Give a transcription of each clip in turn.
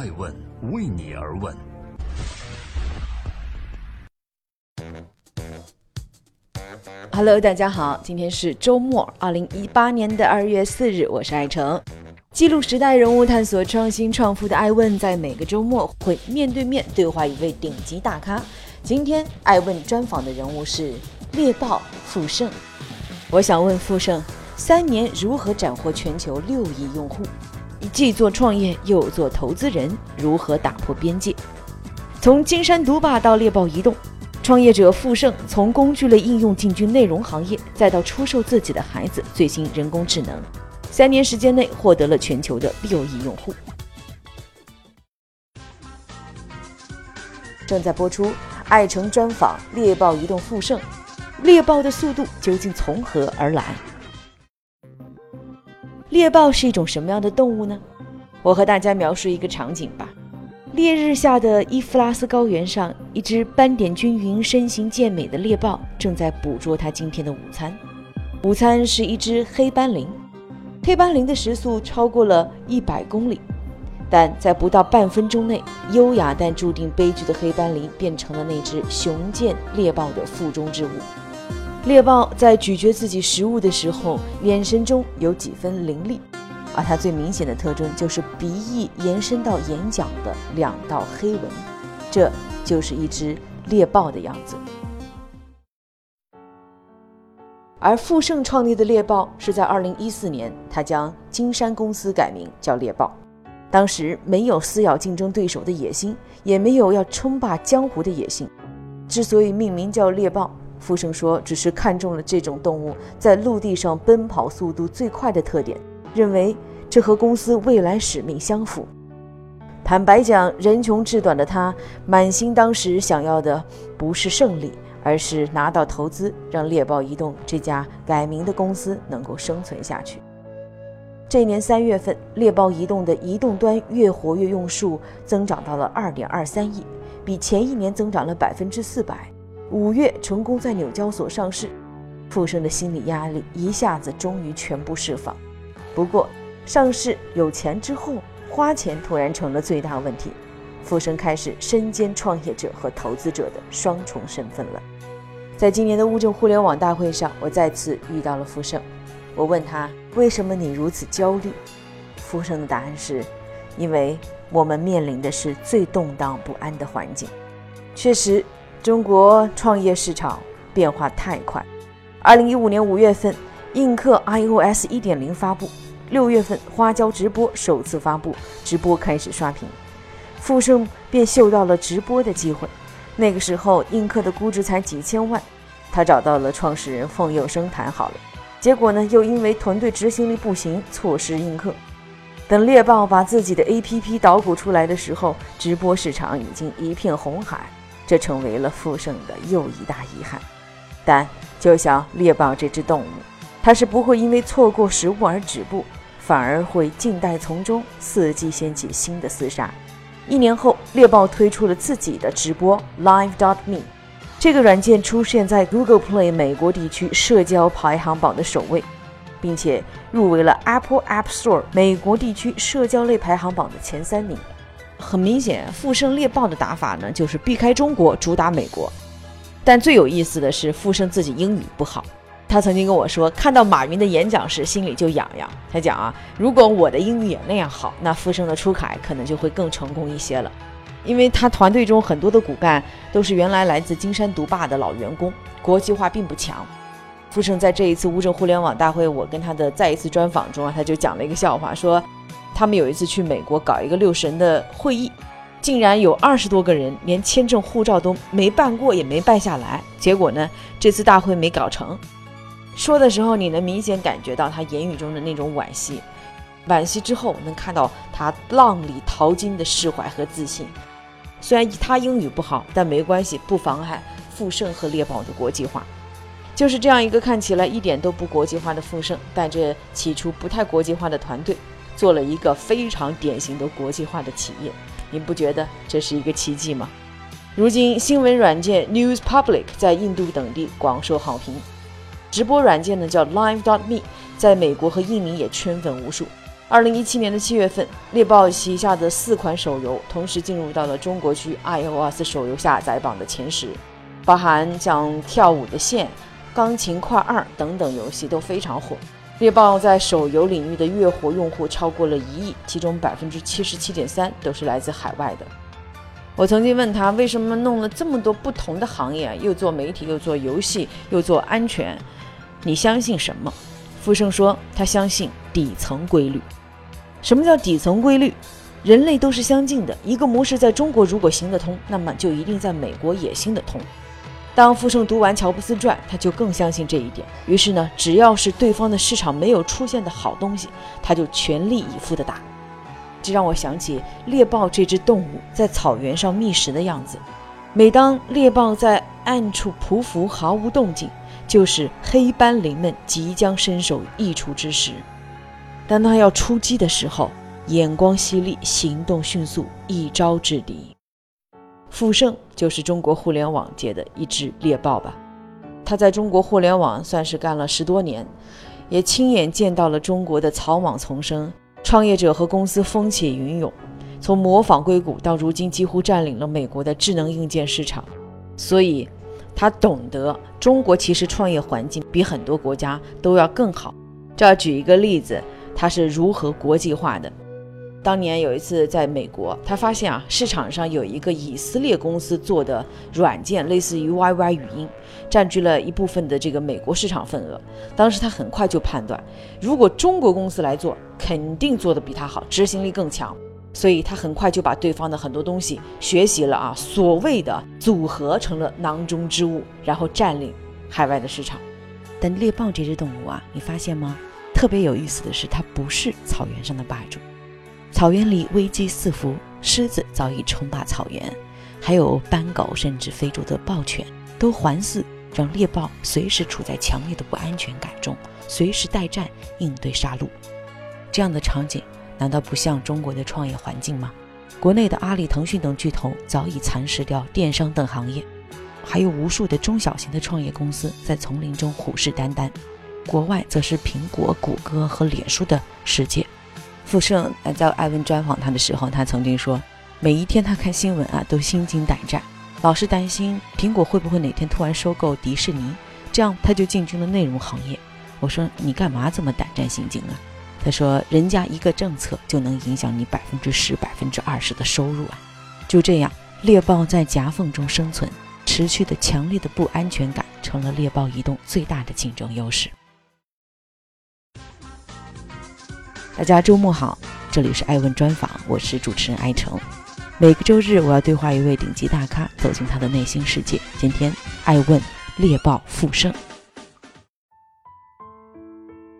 爱问为你而问。Hello，大家好，今天是周末，二零一八年的二月四日，我是爱成，记录时代人物，探索创新创富的爱问，在每个周末会面对面对话一位顶级大咖。今天爱问专访的人物是猎豹富盛。我想问富盛，三年如何斩获全球六亿用户？既做创业又做投资人，如何打破边界？从金山毒霸到猎豹移动。创业者傅盛从工具类应用进军内容行业，再到出售自己的孩子最新人工智能，三年时间内获得了全球的六亿用户。正在播出，爱成专访猎豹移动傅盛，猎豹的速度究竟从何而来？猎豹是一种什么样的动物呢？我和大家描述一个场景吧。烈日下的伊夫拉斯高原上，一只斑点均匀、身形健美的猎豹正在捕捉它今天的午餐。午餐是一只黑斑羚，黑斑羚的时速超过了一百公里，但在不到半分钟内，优雅但注定悲剧的黑斑羚变成了那只雄健猎豹的腹中之物。猎豹在咀嚼自己食物的时候，眼神中有几分凌厉。而它最明显的特征就是鼻翼延伸到眼角的两道黑纹，这就是一只猎豹的样子。而富盛创立的猎豹是在2014年，他将金山公司改名叫猎豹。当时没有撕咬竞争对手的野心，也没有要称霸江湖的野心。之所以命名叫猎豹，富盛说只是看中了这种动物在陆地上奔跑速度最快的特点。认为这和公司未来使命相符。坦白讲，人穷志短的他，满心当时想要的不是胜利，而是拿到投资，让猎豹移动这家改名的公司能够生存下去。这年三月份，猎豹移动的移动端月活跃用数增长到了二点二三亿，比前一年增长了百分之四百。五月成功在纽交所上市，富盛的心理压力一下子终于全部释放。不过，上市有钱之后，花钱突然成了最大问题。富盛开始身兼创业者和投资者的双重身份了。在今年的乌镇互联网大会上，我再次遇到了富盛。我问他：“为什么你如此焦虑？”富盛的答案是：“因为我们面临的是最动荡不安的环境。”确实，中国创业市场变化太快。二零一五年五月份。映客 iOS 1.0发布，六月份花椒直播首次发布，直播开始刷屏，富盛便嗅到了直播的机会。那个时候，映客的估值才几千万，他找到了创始人冯友生谈好了，结果呢，又因为团队执行力不行，错失映客。等猎豹把自己的 APP 捣鼓出来的时候，直播市场已经一片红海，这成为了复盛的又一大遗憾。但就像猎豹这只动物。它是不会因为错过食物而止步，反而会静待从中，伺机掀起新的厮杀。一年后，猎豹推出了自己的直播 Live dot me，这个软件出现在 Google Play 美国地区社交排行榜的首位，并且入围了 Apple App Store 美国地区社交类排行榜的前三名。很明显，富盛猎豹的打法呢，就是避开中国，主打美国。但最有意思的是，富盛自己英语不好。他曾经跟我说，看到马云的演讲时心里就痒痒。他讲啊，如果我的英语也那样好，那富盛的出海可能就会更成功一些了。因为他团队中很多的骨干都是原来来自金山毒霸的老员工，国际化并不强。富盛在这一次乌镇互联网大会，我跟他的再一次专访中啊，他就讲了一个笑话，说他们有一次去美国搞一个六十人的会议，竟然有二十多个人连签证、护照都没办过，也没办下来。结果呢，这次大会没搞成。说的时候，你能明显感觉到他言语中的那种惋惜，惋惜之后能看到他浪里淘金的释怀和自信。虽然他英语不好，但没关系，不妨碍富盛和猎豹的国际化。就是这样一个看起来一点都不国际化的富盛，带着起初不太国际化的团队，做了一个非常典型的国际化的企业。您不觉得这是一个奇迹吗？如今，新闻软件 News Public 在印度等地广受好评。直播软件呢叫 Live dot me，在美国和印尼也圈粉无数。二零一七年的七月份，猎豹旗下的四款手游同时进入到了中国区 iOS 手游下载榜的前十，包含像跳舞的线、钢琴块二等等游戏都非常火。猎豹在手游领域的月活用户超过了一亿，其中百分之七十七点三都是来自海外的。我曾经问他为什么弄了这么多不同的行业，又做媒体，又做游戏，又做安全，你相信什么？傅盛说他相信底层规律。什么叫底层规律？人类都是相近的，一个模式在中国如果行得通，那么就一定在美国也行得通。当傅盛读完《乔布斯传》，他就更相信这一点。于是呢，只要是对方的市场没有出现的好东西，他就全力以赴的打。这让我想起猎豹这只动物在草原上觅食的样子。每当猎豹在暗处匍匐毫无动静，就是黑斑羚们即将伸手易出之时。当它要出击的时候，眼光犀利，行动迅速，一招制敌。傅盛就是中国互联网界的一只猎豹吧？他在中国互联网算是干了十多年，也亲眼见到了中国的草莽丛生，创业者和公司风起云涌，从模仿硅谷到如今几乎占领了美国的智能硬件市场，所以他懂得中国其实创业环境比很多国家都要更好。这举一个例子。它是如何国际化的？当年有一次在美国，他发现啊，市场上有一个以色列公司做的软件，类似于 YY 语音，占据了一部分的这个美国市场份额。当时他很快就判断，如果中国公司来做，肯定做得比他好，执行力更强。所以他很快就把对方的很多东西学习了啊，所谓的组合成了囊中之物，然后占领海外的市场。但猎豹这只动物啊，你发现吗？特别有意思的是，它不是草原上的霸主。草原里危机四伏，狮子早已称霸草原，还有斑狗，甚至非洲的豹犬都环伺，让猎豹随时处在强烈的不安全感中，随时待战应对杀戮。这样的场景，难道不像中国的创业环境吗？国内的阿里、腾讯等巨头早已蚕食掉电商等行业，还有无数的中小型的创业公司在丛林中虎视眈眈。国外则是苹果、谷歌和脸书的世界。傅盛在艾文专访他的时候，他曾经说，每一天他看新闻啊，都心惊胆战，老是担心苹果会不会哪天突然收购迪士尼，这样他就进军了内容行业。我说你干嘛这么胆战心惊啊？他说人家一个政策就能影响你百分之十、百分之二十的收入啊！就这样，猎豹在夹缝中生存，持续的强烈的不安全感成了猎豹移动最大的竞争优势。大家周末好，这里是爱问专访，我是主持人艾诚。每个周日我要对话一位顶级大咖，走进他的内心世界。今天爱问猎豹复盛，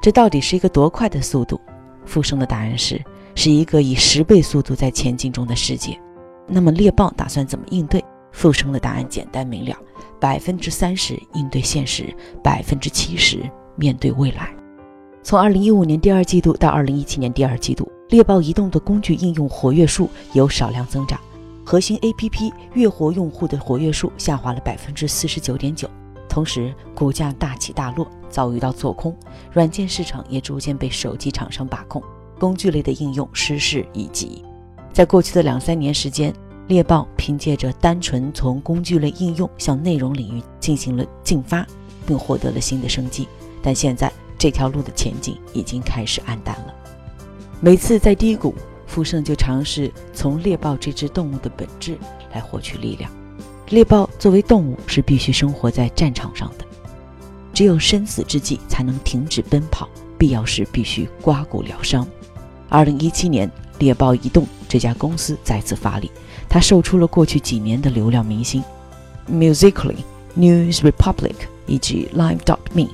这到底是一个多快的速度？复盛的答案是，是一个以十倍速度在前进中的世界。那么猎豹打算怎么应对？复盛的答案简单明了：百分之三十应对现实，百分之七十面对未来。从二零一五年第二季度到二零一七年第二季度，猎豹移动的工具应用活跃数有少量增长，核心 APP 月活用户的活跃数下滑了百分之四十九点九，同时股价大起大落，遭遇到做空，软件市场也逐渐被手机厂商把控，工具类的应用失势已极。在过去的两三年时间，猎豹凭借着单纯从工具类应用向内容领域进行了进发，并获得了新的生机，但现在。这条路的前景已经开始暗淡了。每次在低谷，傅盛就尝试从猎豹这只动物的本质来获取力量。猎豹作为动物是必须生活在战场上的，只有生死之际才能停止奔跑，必要时必须刮骨疗伤。二零一七年，猎豹移动这家公司再次发力，它售出了过去几年的流量明星，Musically、News Republic 以及 Live Dot Me。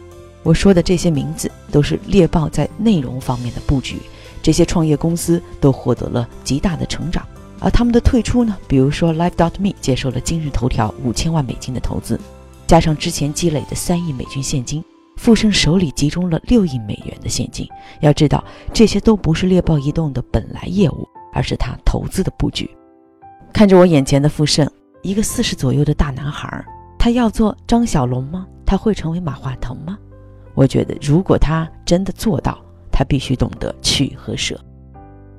我说的这些名字都是猎豹在内容方面的布局，这些创业公司都获得了极大的成长，而他们的退出呢？比如说 Live Dot Me 接受了今日头条五千万美金的投资，加上之前积累的三亿美金现金，富盛手里集中了六亿美元的现金。要知道，这些都不是猎豹移动的本来业务，而是他投资的布局。看着我眼前的富盛，一个四十左右的大男孩，他要做张小龙吗？他会成为马化腾吗？我觉得，如果他真的做到，他必须懂得取和舍。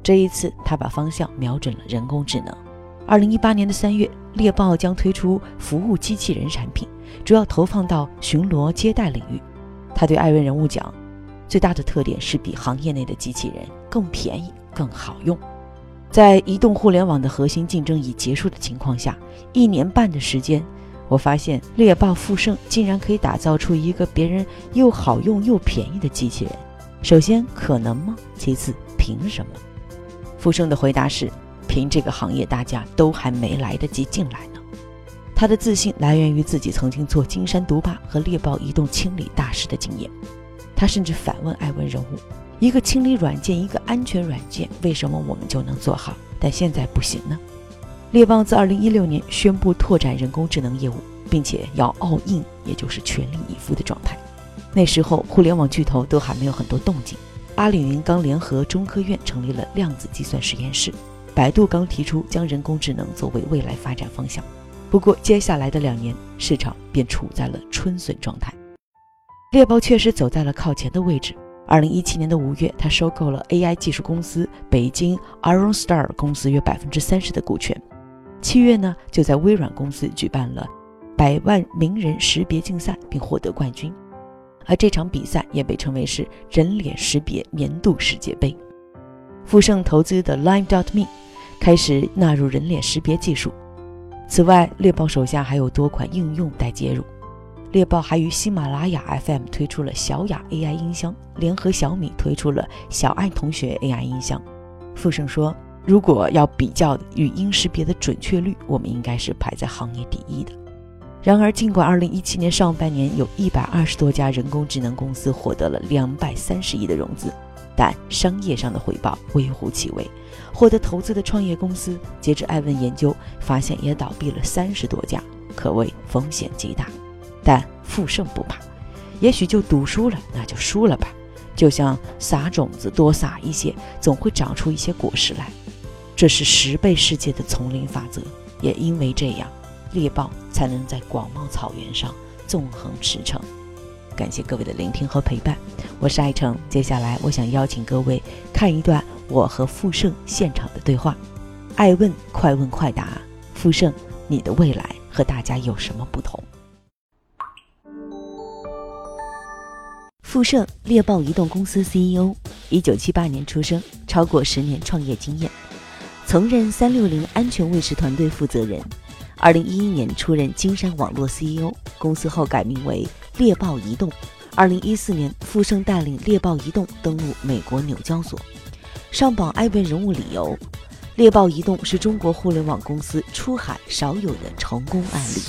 这一次，他把方向瞄准了人工智能。二零一八年的三月，猎豹将推出服务机器人产品，主要投放到巡逻接待领域。他对艾问人物讲，最大的特点是比行业内的机器人更便宜、更好用。在移动互联网的核心竞争已结束的情况下，一年半的时间。我发现猎豹富盛竟然可以打造出一个别人又好用又便宜的机器人。首先，可能吗？其次，凭什么？富盛的回答是：凭这个行业大家都还没来得及进来呢。他的自信来源于自己曾经做金山毒霸和猎豹移动清理大师的经验。他甚至反问艾文人物：一个清理软件，一个安全软件，为什么我们就能做好，但现在不行呢？猎豹自2016年宣布拓展人工智能业务，并且要 all in，也就是全力以赴的状态。那时候，互联网巨头都还没有很多动静。阿里云刚联合中科院成立了量子计算实验室，百度刚提出将人工智能作为未来发展方向。不过，接下来的两年，市场便处在了春笋状态。猎豹确实走在了靠前的位置。2017年的五月，他收购了 AI 技术公司北京 Ironstar 公司约百分之三十的股权。七月呢，就在微软公司举办了百万名人识别竞赛，并获得冠军。而这场比赛也被称为是人脸识别年度世界杯。富盛投资的 Line.me 开始纳入人脸识别技术。此外，猎豹手下还有多款应用待接入。猎豹还与喜马拉雅 FM 推出了小雅 AI 音箱，联合小米推出了小爱同学 AI 音箱。富盛说。如果要比较语音识别的准确率，我们应该是排在行业第一的。然而，尽管2017年上半年有一百二十多家人工智能公司获得了两百三十亿的融资，但商业上的回报微乎其微。获得投资的创业公司，截至艾问研究发现也倒闭了三十多家，可谓风险极大。但富盛不怕，也许就赌输了，那就输了吧。就像撒种子，多撒一些，总会长出一些果实来。这是十倍世界的丛林法则，也因为这样，猎豹才能在广袤草原上纵横驰骋。感谢各位的聆听和陪伴，我是爱成。接下来，我想邀请各位看一段我和富盛现场的对话。爱问快问快答，富盛，你的未来和大家有什么不同？富盛猎豹移动公司 CEO，一九七八年出生，超过十年创业经验。曾任三六零安全卫士团队负责人，二零一一年出任金山网络 CEO，公司后改名为猎豹移动。二零一四年，富盛带领猎豹移动登陆美国纽交所。上榜艾问人物理由：猎豹移动是中国互联网公司出海少有的成功案例。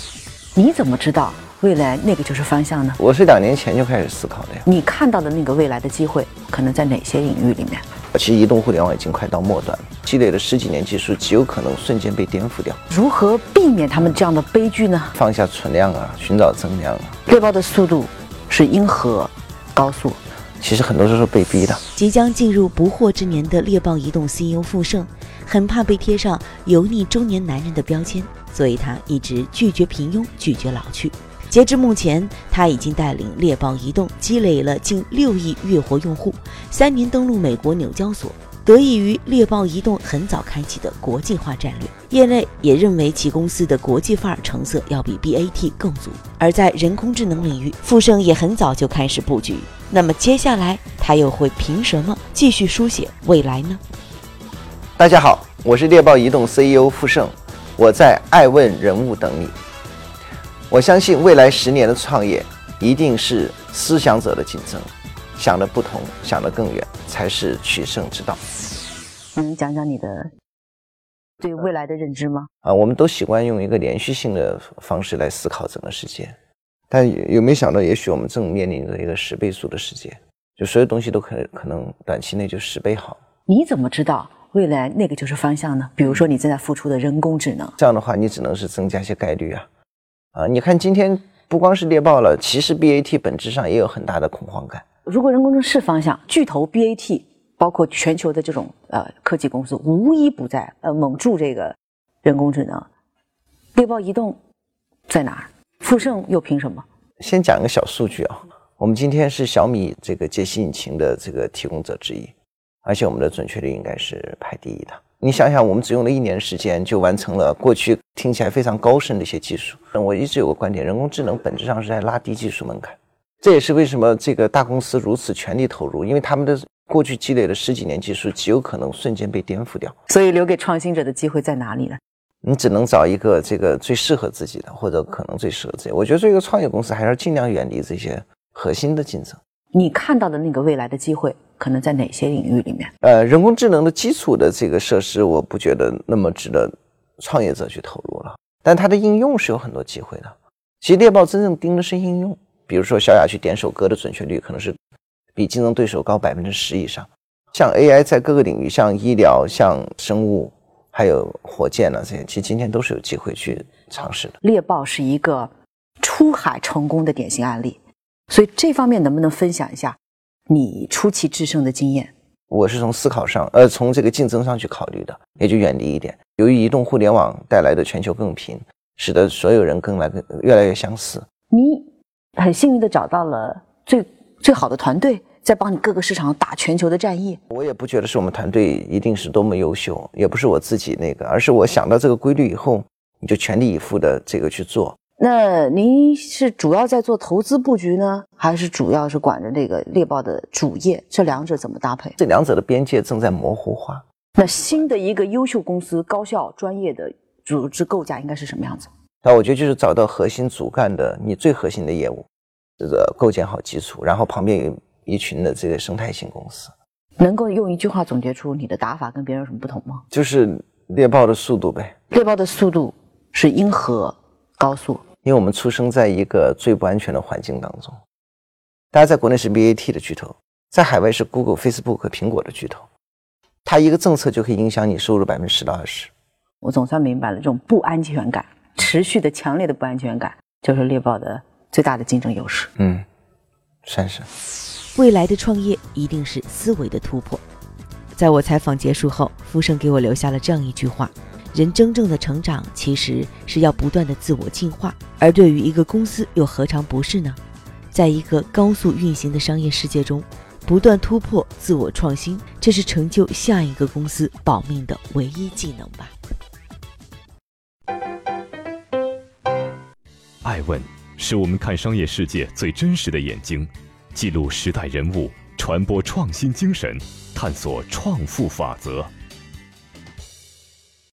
你怎么知道未来那个就是方向呢？我是两年前就开始思考的呀。你看到的那个未来的机会，可能在哪些领域里面？其实移动互联网已经快到末端了，积累了十几年技术，极有可能瞬间被颠覆掉。如何避免他们这样的悲剧呢？放下存量啊，寻找增量啊。猎豹的速度是因何高速？其实很多时候是被逼的。即将进入不惑之年的猎豹移动 CEO 傅盛，很怕被贴上油腻中年男人的标签，所以他一直拒绝平庸，拒绝老去。截至目前，他已经带领猎豹移动积累了近六亿月活用户，三年登陆美国纽交所。得益于猎豹移动很早开启的国际化战略，业内也认为其公司的国际范儿成色要比 BAT 更足。而在人工智能领域，富盛也很早就开始布局。那么接下来他又会凭什么继续书写未来呢？大家好，我是猎豹移动 CEO 富盛，我在爱问人物等你。我相信未来十年的创业一定是思想者的竞争，想的不同，想得更远，才是取胜之道。能讲讲你的对未来的认知吗？啊，我们都习惯用一个连续性的方式来思考整个世界，但有没有想到，也许我们正面临着一个十倍速的世界，就所有东西都可可能短期内就十倍好。你怎么知道未来那个就是方向呢？比如说你正在付出的人工智能，这样的话，你只能是增加一些概率啊。啊，你看今天不光是猎豹了，其实 BAT 本质上也有很大的恐慌感。如果人工智能是方向，巨头 BAT 包括全球的这种呃科技公司，无一不在呃猛注这个人工智能。猎豹移动在哪儿？富盛又凭什么？先讲一个小数据啊，我们今天是小米这个解析引擎的这个提供者之一，而且我们的准确率应该是排第一的。你想想，我们只用了一年时间就完成了过去听起来非常高深的一些技术。我一直有个观点，人工智能本质上是在拉低技术门槛。这也是为什么这个大公司如此全力投入，因为他们的过去积累了十几年技术，极有可能瞬间被颠覆掉。所以，留给创新者的机会在哪里呢？你只能找一个这个最适合自己的，或者可能最适合自己。我觉得，作为一个创业公司，还是尽量远离这些核心的竞争。你看到的那个未来的机会，可能在哪些领域里面？呃，人工智能的基础的这个设施，我不觉得那么值得创业者去投入了。但它的应用是有很多机会的。其实猎豹真正盯的是应用，比如说小雅去点首歌的准确率，可能是比竞争对手高百分之十以上。像 AI 在各个领域，像医疗、像生物。还有火箭呢，这些其实今天都是有机会去尝试的。猎豹是一个出海成功的典型案例，所以这方面能不能分享一下你出奇制胜的经验？我是从思考上，呃，从这个竞争上去考虑的，也就远离一点。由于移动互联网带来的全球更平，使得所有人更来更越来越相似。你很幸运的找到了最最好的团队。在帮你各个市场打全球的战役，我也不觉得是我们团队一定是多么优秀，也不是我自己那个，而是我想到这个规律以后，你就全力以赴的这个去做。那您是主要在做投资布局呢，还是主要是管着这个猎豹的主业？这两者怎么搭配？这两者的边界正在模糊化。那新的一个优秀公司、高效专业的组织构架应该是什么样子？那我觉得就是找到核心主干的你最核心的业务，这个构建好基础，然后旁边有。一群的这个生态型公司，能够用一句话总结出你的打法跟别人有什么不同吗？就是猎豹的速度呗。猎豹的速度是因何高速？因为我们出生在一个最不安全的环境当中。大家在国内是 BAT 的巨头，在海外是 Google、Facebook 和苹果的巨头，它一个政策就可以影响你收入百分之十到二十。我总算明白了，这种不安全感，持续的强烈的不安全感，就是猎豹的最大的竞争优势。嗯，算是。未来的创业一定是思维的突破。在我采访结束后，傅盛给我留下了这样一句话：人真正的成长其实是要不断的自我进化，而对于一个公司又何尝不是呢？在一个高速运行的商业世界中，不断突破、自我创新，这是成就下一个公司保命的唯一技能吧。爱问是我们看商业世界最真实的眼睛。记录时代人物，传播创新精神，探索创富法则。